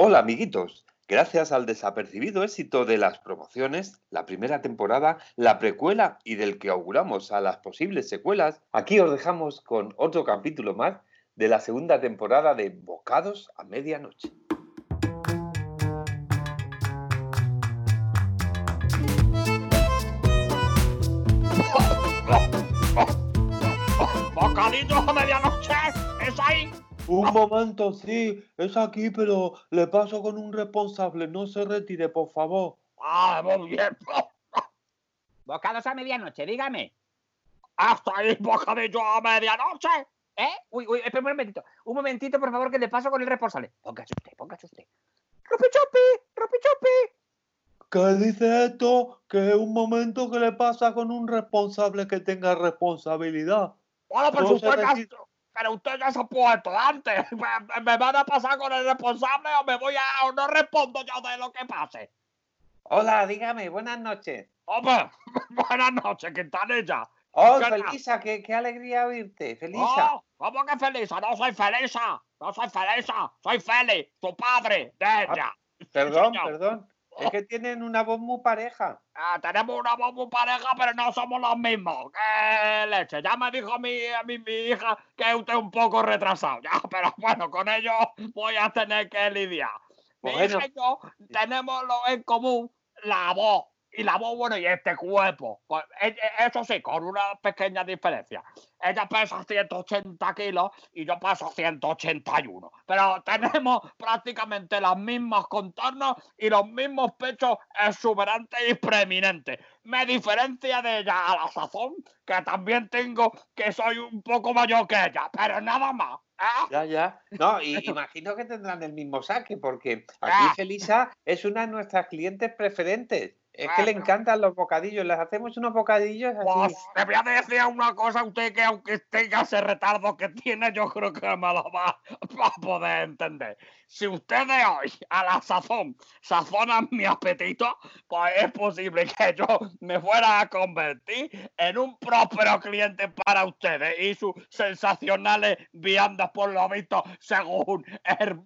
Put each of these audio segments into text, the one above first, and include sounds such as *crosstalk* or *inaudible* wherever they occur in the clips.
Hola amiguitos, gracias al desapercibido éxito de las promociones, la primera temporada, la precuela y del que auguramos a las posibles secuelas, aquí os dejamos con otro capítulo más de la segunda temporada de Bocados a Medianoche. ¡Bocadillos a medianoche! ¿Es ahí? Un momento, sí, es aquí, pero le paso con un responsable. No se retire, por favor. ¡Ah, muy bien! Bocados a medianoche, dígame. ¡Hasta ahí, bocadillo a medianoche! ¿Eh? Uy, uy, espera un momentito. Un momentito, por favor, que le paso con el responsable. Póngase usted, póngase usted. ¡Rupichupi! ¡Rupichupi! ¿Qué dice esto? Que es un momento que le pasa con un responsable que tenga responsabilidad. Bueno, por No supuesto. Pero usted ya se puesto antes. *laughs* ¿Me, me van a pasar con el responsable o me voy a... o no respondo yo de lo que pase? Hola, dígame, buenas noches. Hombre, *laughs* buenas noches, Quintanilla. Oh, ¿Qué tal? Felisa, qué, qué alegría oírte, Felisa. Oh, ¿Cómo que Felisa? No soy Felisa. No soy Felisa. Soy Feli, tu padre de ella. perdón, *laughs* señor. perdón. Es que tienen una voz muy pareja. Ah, tenemos una voz muy pareja, pero no somos los mismos. ¡Qué leche! Ya me dijo mi, mi hija que usted es un poco retrasado. Ya, *laughs* pero bueno, con ello voy a tener que lidiar. Mi Bueno. hija y yo tenemos lo en común la voz. Y la voz, bueno, y este cuerpo. Pues, e- e- Eso sí, con una pequeña diferencia. Ella pesa 180 kilos y yo peso 181. Pero tenemos *laughs* prácticamente los mismos contornos y los mismos pechos exuberantes y preeminentes. Me diferencia de ella a la sazón, que también tengo que soy un poco mayor que ella, pero nada más. ¿eh? Ya, ya. No, y *laughs* imagino que tendrán el mismo saque, porque aquí Ah. Felisa es una de nuestras clientes preferentes. Es que le encantan los bocadillos. Les hacemos unos bocadillos así. Pues le voy a decir una cosa a usted que aunque tenga ese retardo que tiene, yo creo que me lo va, va a poder entender. Si usted de hoy a la sazón sazona mi apetito, pues es posible que yo me fuera a convertir en un próspero cliente para ustedes y sus sensacionales viandas por lo visto según el,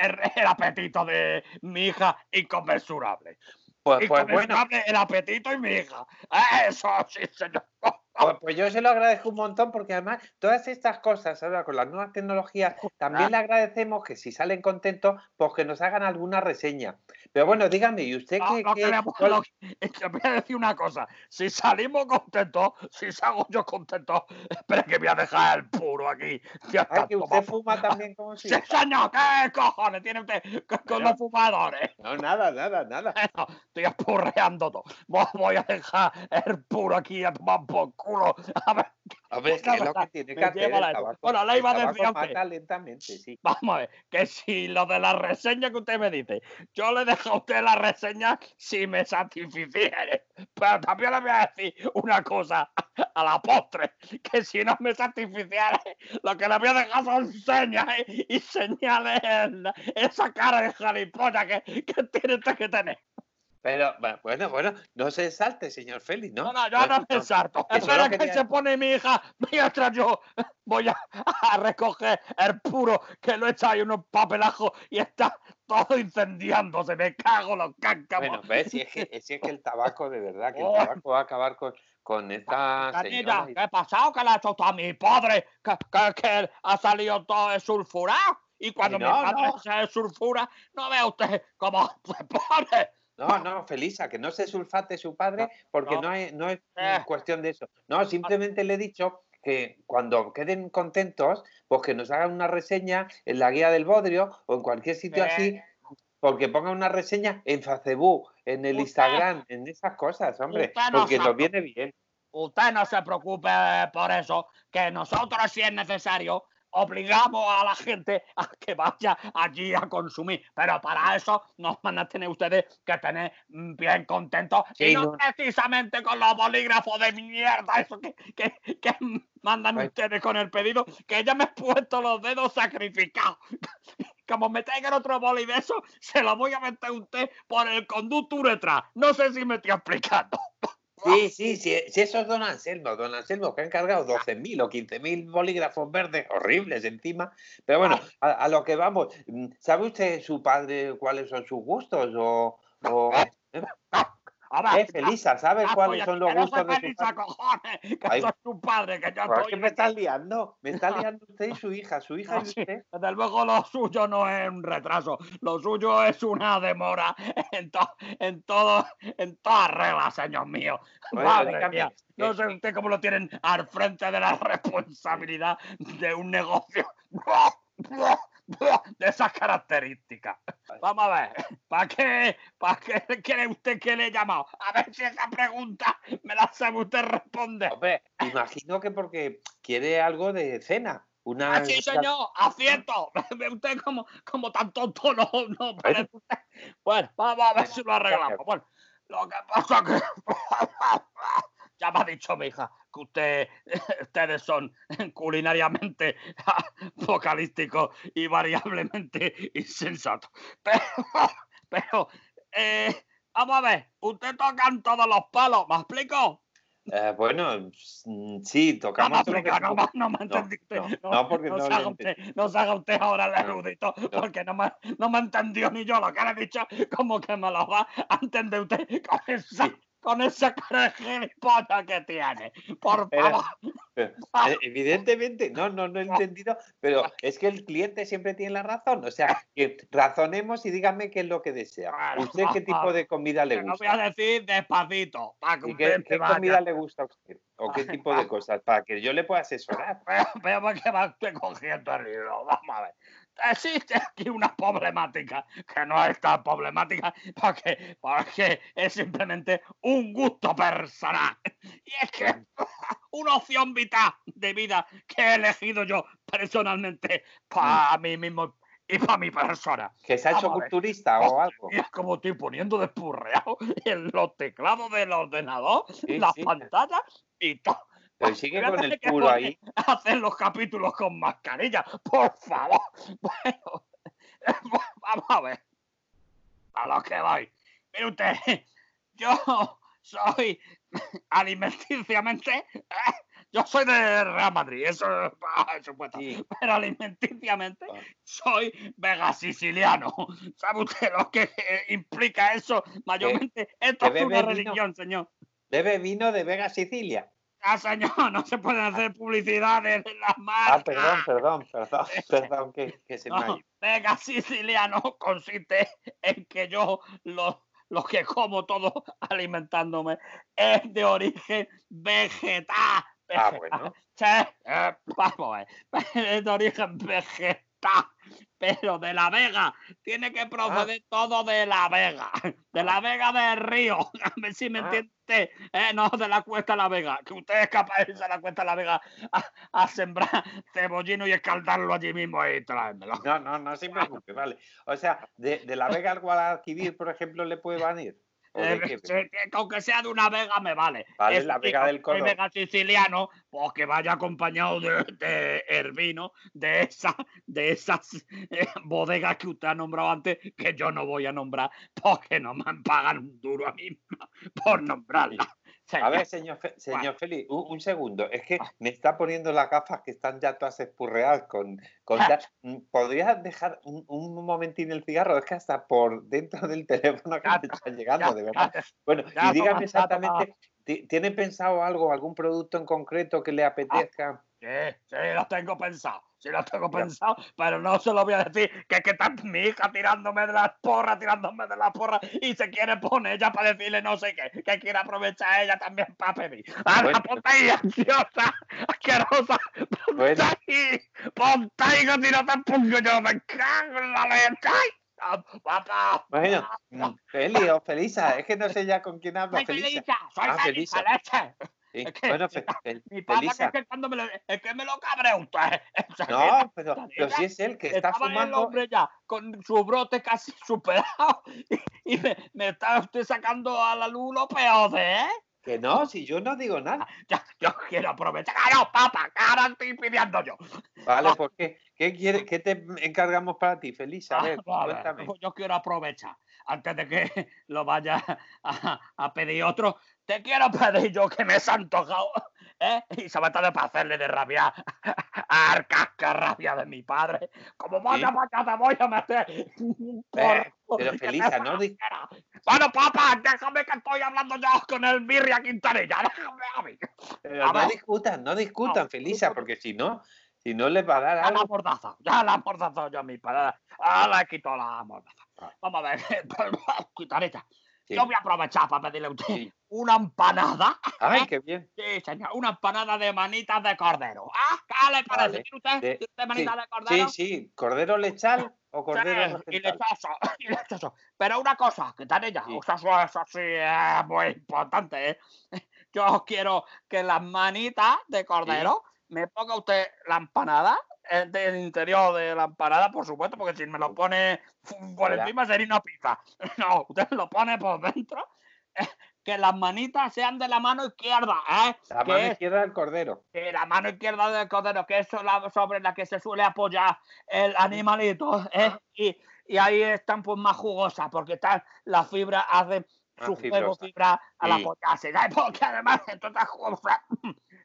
el- el apetito de mi hija inconmensurable. Pues, pues bueno, Inconmensurable el apetito y mi hija. Eso sí, señor. Pues, pues yo se lo agradezco un montón, porque además todas estas cosas ahora con las nuevas tecnologías, también le agradecemos que si salen contentos, pues que nos hagan alguna reseña. Pero bueno, dígame, ¿y usted No, qué? no qué- lo *laughs* que voy a decir una cosa. Si salimos contentos, si salgo yo contento, *laughs* espera que voy a dejar el puro aquí. *laughs* Ya Ay, está, que usted fuma también como si. Sí, señor, ¿qué cojones tiene usted con, con Bueno. los fumadores? No, nada, nada, nada. No, estoy apurreando todo. Voy- a dejar el puro aquí a tomar por culo. *laughs* A ver, que es lo que tiene que Me hacer lleva el la- tabaco. Bueno, El iba a decir lentamente, sí. Vamos a ver, que si lo de la reseña que usted me dice, yo le dejo a usted la reseña si me satisficiere. Pero también le voy a decir una cosa a la postre, que si no me satisficiere, lo que le voy a dejar son señas ¿eh? y señales en la- esa cara de jalipollas que, que tiene usted que tener. Pero bu- bueno, bueno, no se salte, señor Félix, ¿no? No, no, yo no me salto. que Espera que se pone mi hija mientras yo voy a, recoger el puro que lo he echado ahí en unos papelajos y está todo incendiándose. Me cago los cáncamos. Bueno, ves, si es, que, si es que el tabaco, de verdad, que el Oh. tabaco va a acabar con, con esta y- ¿qué ha pasado? ¿Qué le ha hecho a mi padre? ¿Que, que, que ha salido todo sulfurado? Y cuando Que mi no, padre no. se sulfura, no ve usted cómo se pone. No, no, Felisa, que no se sulfate su padre porque no. no, es, no es Eh. cuestión de eso. No, simplemente le he dicho que cuando queden contentos, pues que nos hagan una reseña en la guía del Bodrio o en cualquier sitio Eh. así, porque pongan una reseña en Facebook, en el Usted- Instagram, en esas cosas, hombre, no porque nos viene bien. Usted no se preocupe por eso, que nosotros, si es necesario, obligamos a la gente a que vaya allí a consumir. Pero para eso nos van a tener ustedes que tener mm, bien contentos. Sí, y no, no. precisamente con los bolígrafos de mierda, eso que, que, que mandan ustedes con el pedido, que ya me he puesto los dedos sacrificados. Como me traigan otro boli de eso, se lo voy a meter a usted por el conducto uretra. No sé si me estoy explicando. Sí, sí, sí, sí, eso es don Anselmo, don Anselmo, que ha encargado 12.000 o 15.000 bolígrafos verdes horribles encima. Pero bueno, a, a lo que vamos, ¿sabe usted su padre cuáles son sus gustos? O, o- *laughs* A ver, eh, Felisa, ¿sabe Ah, cuáles pues, son los no gustos de padre? cojones, que Ay. soy tu padre, que yo ¿Por estoy... qué me estás liando? Me está *laughs* liando usted y su hija, su hija No, y sí, usted. desde luego lo suyo no es un retraso, lo suyo es una demora en, to- en todo, en todas reglas, señor mío. Madre mía, no sé usted cómo lo tienen al frente de la *laughs* responsabilidad de un negocio *laughs* *laughs* de esas características. Vamos a ver, ¿para qué, ¿para qué quiere usted que le he llamado? A ver si esa pregunta me la sabe usted responder. Hombre, imagino que porque quiere algo de cena. Una, Ah, sí, señor, acierto. *laughs* Ve usted como, como tan tonto no, no. Bueno, vamos a ver si lo arreglamos. Bueno, lo que pasa que *laughs* ya me ha dicho mi hija que usted, *laughs* ustedes son *laughs* culinariamente *laughs* vocalísticos y variablemente insensatos. Pero, pero eh, vamos a ver, usted toca en todos los palos, ¿me explico? Eh, bueno, mm, sí, No tocamos que explica, no, no me entendí usted. no, no, porque no se haga usted, no se haga usted ahora el No, erudito, porque no me, no me entendió ni yo lo que le he dicho, como que me lo va a entender usted con esa, Sí. Con esa cara de gilipollas que tiene. Por Pero- favor. Pero, eh, evidentemente, no, no, no he *laughs* entendido, pero es que el cliente siempre tiene la razón. O sea, que razonemos y dígame qué es lo que desea. ¿Usted qué tipo de comida le *laughs* Te lo voy a gusta? decir despacito, para que ¿Y qué, comida le gusta a usted? ¿O qué *laughs* tipo de cosas? Para que yo le pueda asesorar. Veo por qué va usted cogiendo el hilo. Vamos a ver. Existe aquí una problemática que no es tan problemática porque, porque es simplemente un gusto personal. Y es que *laughs* una opción vital de vida que he elegido yo personalmente para mí mismo y para mi persona. ¿Que se ha hecho Vamos culturista o algo? Y es como estoy poniendo despurreado en los teclados del ordenador, Sí, las sí. pantallas y todo. Pero sigue Voy a con el poner ahí. hacer los capítulos con mascarilla, por favor. *laughs* Bueno, *laughs* vamos a ver. A lo que voy. Mire usted, *laughs* yo soy alimenticiamente, ¿eh? yo soy de Real Madrid, eso es supuesto. Sí. Pero alimenticiamente Ah. soy vega siciliano. ¿Sabe usted lo que eh, implica eso? Mayormente, esto es una vino? religión, señor. Bebe vino de Vega Sicilia. Ah, *laughs* señor, no se pueden hacer publicidades de las marcas. Ah, perdón, perdón, perdón, *laughs* *laughs* perdón, que, que se me ha No, ido. vega siciliano consiste en que yo lo, lo que como todo alimentándome es de origen vegetal. Ah, bueno. Sí, eh, vamos a ver, es de origen vegetal, pero de la Vega. Tiene que proceder todo de la Vega, de la Vega del río. *laughs* A ver si me Ah. entiende. Eh, no de la Cuesta de la Vega, que usted es capaz de irse a la Cuesta de la Vega a, a sembrar *laughs* cebollino y escaldarlo allí mismo y traérmelo. No, no, no se preocupe, vale. O sea, de, de la Vega al Guadalquivir, por ejemplo, le puede venir. *laughs* ¿O de Eh, que *laughs* aunque sea de una vega me vale. Vale, Eso la vega del Codó. vega siciliano, pues que vaya acompañado de, de el vino de esas, de esas eh, bodegas que usted ha nombrado antes, que yo no voy a nombrar porque no me pagan un duro a mí *laughs* por nombrarla. A ver, señor, Fe- señor Félix, un, un segundo. Es que Ah. me está poniendo las gafas que están ya todas espurreadas con, con Ah. *laughs* tal- Mm, ¿Podrías dejar un, un momentín el cigarro? Es que hasta por dentro del teléfono que Ya, me está llegando, ya, de verdad. ya, Bueno, ya, y dígame ya, exactamente, ti- ¿tiene pensado algo, algún producto en concreto que le apetezca? Sí, sí, lo tengo pensado. Sí, lo tengo pensado, pero no se lo voy a decir que es que está mi hija tirándome de las porras, tirándome de las porras y se quiere poner ella para decirle no sé qué, que quiere aprovechar ella también para pedir. ¡Ah, Bueno. ponte ahí, ansiosa, asquerosa! ¡Ponte ahí! ¡Ponte ahí que si no te pongo yo me cago en la leche! Bueno, mm, Feli o Felisa, es que no sé ya con quién hablo, ¡Soy Felisa. ¡Soy Ah, Felisa, Felisa. Sí, es que Bueno, Fe- Mi papá que es que cuando me lo, es que me lo cabre usted. No, pero, pero si es él que está Estaba el fumando. hombre ya con su brote casi superado *laughs* y, y me, me está usted sacando a la luz lo peor de, ¿eh? Que no, si yo no digo nada. *laughs* Ya, yo quiero aprovechar. ¡Ah, no, papá! que ahora estoy pidiendo yo! Vale, *laughs* pues ¿qué, qué, quiere, qué te encargamos para ti, Felisa? A Ah, ver, cuéntame. yo quiero aprovechar, antes de que *laughs* lo vaya a, a pedir otro, te quiero pedir yo que me he antojado, ¿eh? Y sobre todo para hacerle de rabia a Arcasca rabia de mi padre. Como vaya allá, te voy a meter Eh, pero te Felisa, no. Bueno, papá, déjame que estoy hablando yo con el Birria Quintanilla. Déjame a mí. Pero A no discutan, no discutan, No, Felisa, porque si no, si no les va a dar Ya la algo. mordaza, ya la mordaza yo a mi padre. Ahora le quito la mordaza. Ah. Vamos a ver, *laughs* Quintanilla. Sí. Yo voy a aprovechar para pedirle a usted Sí. una empanada. Ay, qué bien. Sí, señor, una empanada de manitas de cordero. ¿Ah? ¿Qué le parece? Vale. ¿Tiene usted? De- ¿Tiene usted manitas sí, de cordero? Sí, sí, cordero lechal o cordero y lechoso, *laughs* y lechoso. Pero una cosa, que tal ella, Sí. o sea, eso, eso sí es muy importante, ¿eh? *laughs* Yo quiero que las manitas de cordero me ponga usted la empanada eh, del interior de la empanada, por supuesto, porque si me lo pone por encima sería una pizza. *laughs* No, usted lo pone por dentro. eh, *laughs* Que las manitas sean de la mano izquierda, ¿eh? La que mano es izquierda del cordero. que la mano izquierda del cordero, que es sobre la que se suele apoyar el animalito, ¿eh? y, y ahí están pues más jugosas, porque están las fibras, hacen su juego fibra al apoyarse, ¿sabes? Porque además, *laughs* entonces,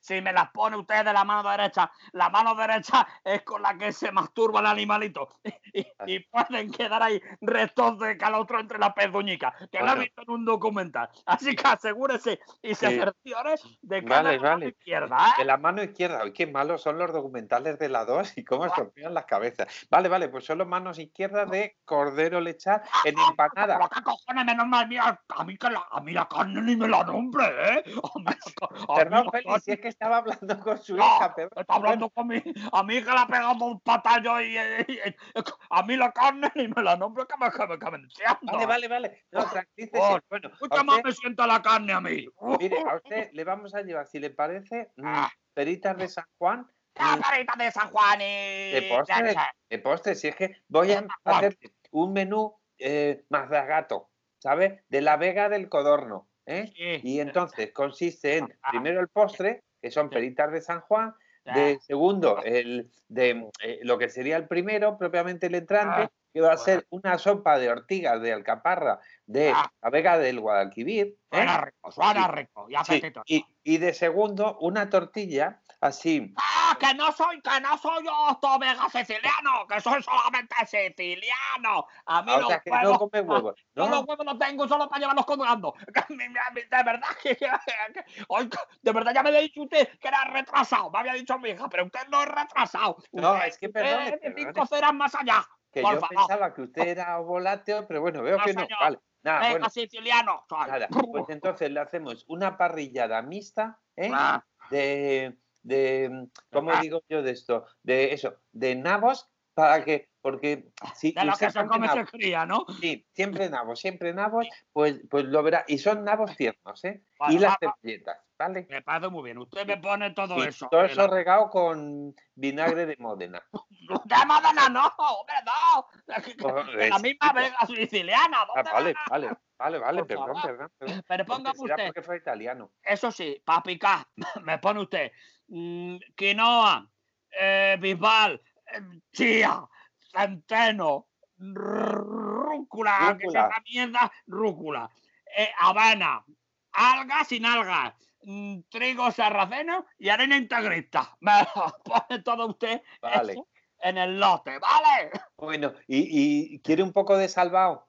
si me las pone usted de la mano derecha, la mano derecha es con la que se masturba el animalito, *laughs* y, y pueden quedar ahí restos de calostro entre las pezuñicas, que lo he visto en un documental. Así que asegúrese y se Sí. cerciore de que Vale, la mano vale. izquierda, ¿eh? De la mano izquierda. Ay, qué malos son los documentales de la 2 y cómo estropean las cabezas. Vale, vale, pues solo manos izquierdas de cordero lechal en empanada. Pero qué cojones, menos mal, mira, a mí, que la, a mí la carne ni me la nombre, ¿eh? A *laughs* mí a mí la carne- si es que estaba hablando con su No, hija, perdón. Está hablando con mi, a mí que le ha pegado un patallo y, y- y- a mí la carne ni me la nombre que me entiendo. Vale, vale, vale. No. Oh, Bueno, Mucho más me sienta la carne a mí. mire, a usted *laughs* le vamos a llevar, si le parece, mm, Ah. peritas de San Juan mm, carita de San Juan y... de postre. De postre, si es que voy a hacer un menú eh, más de gato, ¿sabes? De la vega del codorno. ¿eh? Sí, Y entonces consiste en, Ah. primero el postre, que son Sí. peritas de San Juan, de segundo, el de eh, lo que sería el primero, propiamente el entrante, Ah, que va a ser una sopa de ortigas de alcaparra de Ah. la Vega del Guadalquivir. ¿eh? Suena rico, suena Sí. rico. Y Sí, apetitoso. y, y de segundo, una tortilla así. ¡Ah, que no soy, que no soy yo, Tomega siciliano! ¡Que soy solamente siciliano! A mí ah, o los sea, que huevos... no come huevos. ¿no? los huevos los tengo solo para llevarlos colgando. *laughs* De verdad que, de verdad ya me había dicho usted que era retrasado. Me había dicho mi hija, pero usted no es retrasado. No, Usted- es que perdone. cinco ceras más allá. Que yo favor. pensaba que usted era volátil, pero bueno, veo No, que no. señor. Vale. Nada, bueno, siciliano. nada. Pues entonces le hacemos una parrillada mixta, ¿eh? Ah, de, de ¿cómo Ah. digo yo de esto? De eso, de nabos, para que, porque si de lo que se come se cría, ¿no? sí, siempre nabos, siempre nabos, pues, pues lo verá, y son nabos tiernos, ¿eh? Vale, y las cebolletas, ¿vale? Me parece muy bien. Usted me pone todo eso. todo eso regado con vinagre de Módena. *laughs* ¡De Modena no! ¡Hombre, no! De, *laughs* de la misma Vega siciliana. Ah, ¿dónde vale, van a- vale, vale, vale, Por perdón, perdón, perdón. Pero póngame usted, porque fue italiano. eso sí, para picar, *laughs* me pone usted mm, quinoa, eh, bisbal, eh, chía, centeno, rúcula, que Rúcula. esa mierda, rúcula, eh, avena, algas sin algas, mm, trigo sarraceno y arena integrista. *laughs* Me lo pone todo usted Vale. en el lote, ¿vale? Bueno, ¿y, y quiere un poco de salvado?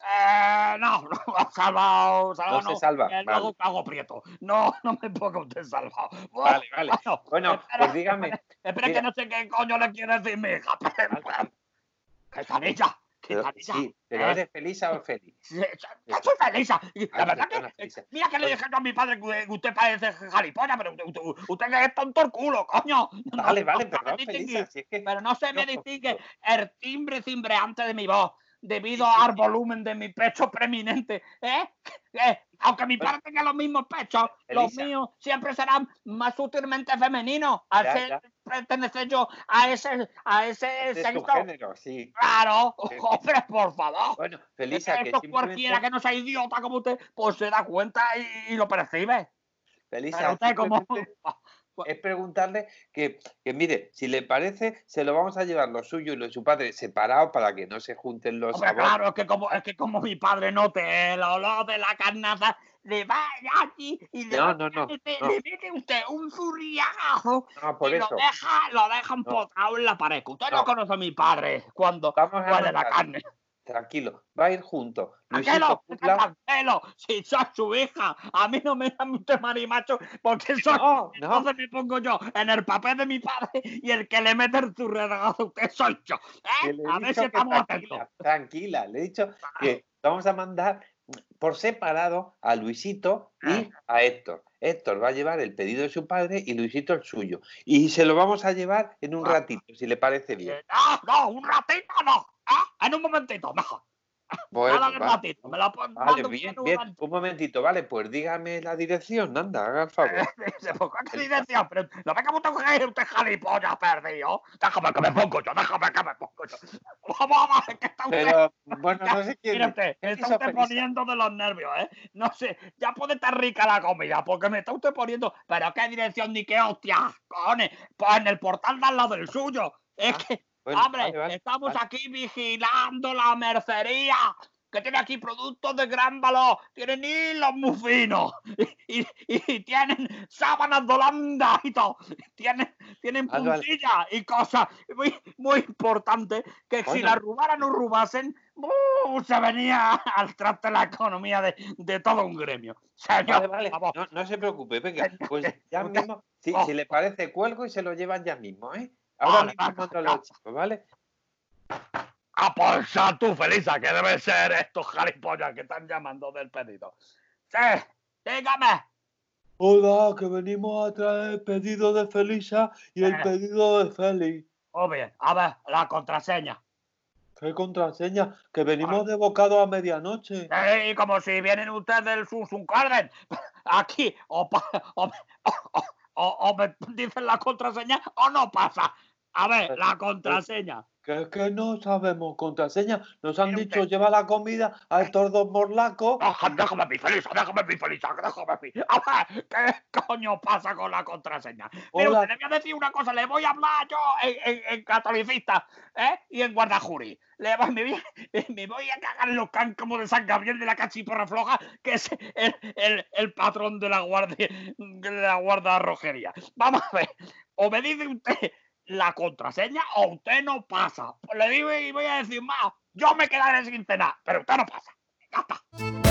Eh, no, *laughs* no, salvado, salvado No se salva, que vale. luego cago prieto. No, *laughs* no me ponga usted salvado. Vale, vale. Bueno, Bueno, espera, pues dígame. espera que no sé qué coño le quiere decir mi hija. Vale. ¡Qué canilla! ¡Qué Pero, canilla! sí, pero ¿eh? ¿eres feliz o feliz? Sí, Yo soy feliz. y La Ah, verdad que. Mira que le dije yo a mi padre que usted parece jaripona, pero usted, usted, es tonto el culo, coño. No, Vale, no vale. Felisa, si es que... Pero no se me No, distingue no. el timbre cimbreante de mi voz debido al volumen de mi pecho preeminente. ¿eh? Eh, Aunque mi padre tenga los mismos pechos, los Elisa. míos siempre serán más sutilmente femeninos. Al Ya, ser ya. pertenecer yo a ese, a ese Este sexo. género, sí. Claro, *laughs* hombre, por favor. Bueno, Felisa, que que esto simplemente... cualquiera que no sea idiota como usted, pues se da cuenta y, y lo percibe. Felisa, Pero usted como... *laughs* es preguntarle que, que, mire, si le parece, se lo vamos a llevar lo suyo y lo de su padre separados para que no se junten los Hombre, sabores. claro, es que como, es que como mi padre note el olor de la carnaza, le va aquí y le, No, va- no, no, le, no. le mete usted un zurriagazo No, y eso. lo deja, lo deja empotrado en la pared. Usted no. No. conoce a mi padre cuando Vamos a huele la carne. Tranquilo, va a ir junto. Luisito tranquilo, si soy su hija, a mí no me llame usted marimacho porque soy... No, no, Entonces me pongo yo en el papel de mi padre y el que le mete el zurriagazo a usted soy yo. ¿eh? A ver si estamos atentos. tranquila, tranquila, le he dicho que vamos a mandar por separado a Luisito y a Héctor. Héctor va a llevar el pedido de su padre y Luisito el suyo. Y se lo vamos a llevar en un Ah. ratito, si le parece bien. Eh, No, no, un ratito no. ¿Eh? En un momentito, mejor. Pues, Nada. Me pon- vale, bien, un bien. momento. Un momentito, vale, pues dígame la dirección, anda, haga el favor. *laughs* Dice, pues, ¿qué dirección? Pero no me como usted usted jalipollas perdido. Déjame que me pongo yo, déjame que me pongo yo. *laughs* Vamos a ver, que está usted... Pero, bueno, no sé quién. Mire usted, me está usted poniendo de los nervios, ¿eh? No sé, ya puede estar rica la comida, porque me está usted poniendo. Pero qué dirección ni qué hostia, cojones. Pues en el portal de al lado del suyo. Es Ah, que, Bueno, hombre, vale, vale, estamos vale. aquí vigilando la mercería. Que tiene aquí productos de gran valor, tienen hilos muy finos y, y- y tienen sábanas de Holanda y todo, tienen, tienen puntillas y cosas muy, muy importantes que si las rubaran o rubasen, ¡uh! se venía al traste la economía de, de todo un gremio. Señor, Vale, vale, no, no se preocupe, venga, pues ya mismo, si, si le parece, cuelgo y se lo llevan ya mismo, ¿eh? Ahora Vale, mismo mando los chicos, ¿vale? A por sa tú, Felisa, que debe ser estos jaripollas que están llamando del pedido. Sí, dígame. Hola, que venimos a traer el pedido de Felisa y el Eh. pedido de Félix. Muy bien, a ver, la contraseña. ¿Qué contraseña? Que venimos de bocado a medianoche. Sí, como si vienen ustedes del Susun Garden. *laughs* Aquí, o, pa- o, o- o- o me dicen la contraseña o no pasa. A ver, la contraseña. Que es que no sabemos contraseña. Nos han dicho, usted. lleva la comida a estos dos morlacos. Déjame, déjame mi Felisa, déjame mi Felisa, déjame mi. A ver, ¿qué coño pasa con la contraseña? Pero usted le voy a decir una cosa, le voy a hablar yo en, en- en catolicista ¿eh? y en guardajuri. Le voy, me, voy, *laughs* me voy a cagar en los cáncamos de San Gabriel de la Cachiporra Floja, que es el, el- el patrón de la guardia de la guarda rojería. Vamos a ver, o me dice usted la contraseña o usted no pasa. Le digo y voy a decir más, yo me quedaré sin cenar, pero usted no pasa. Ya está.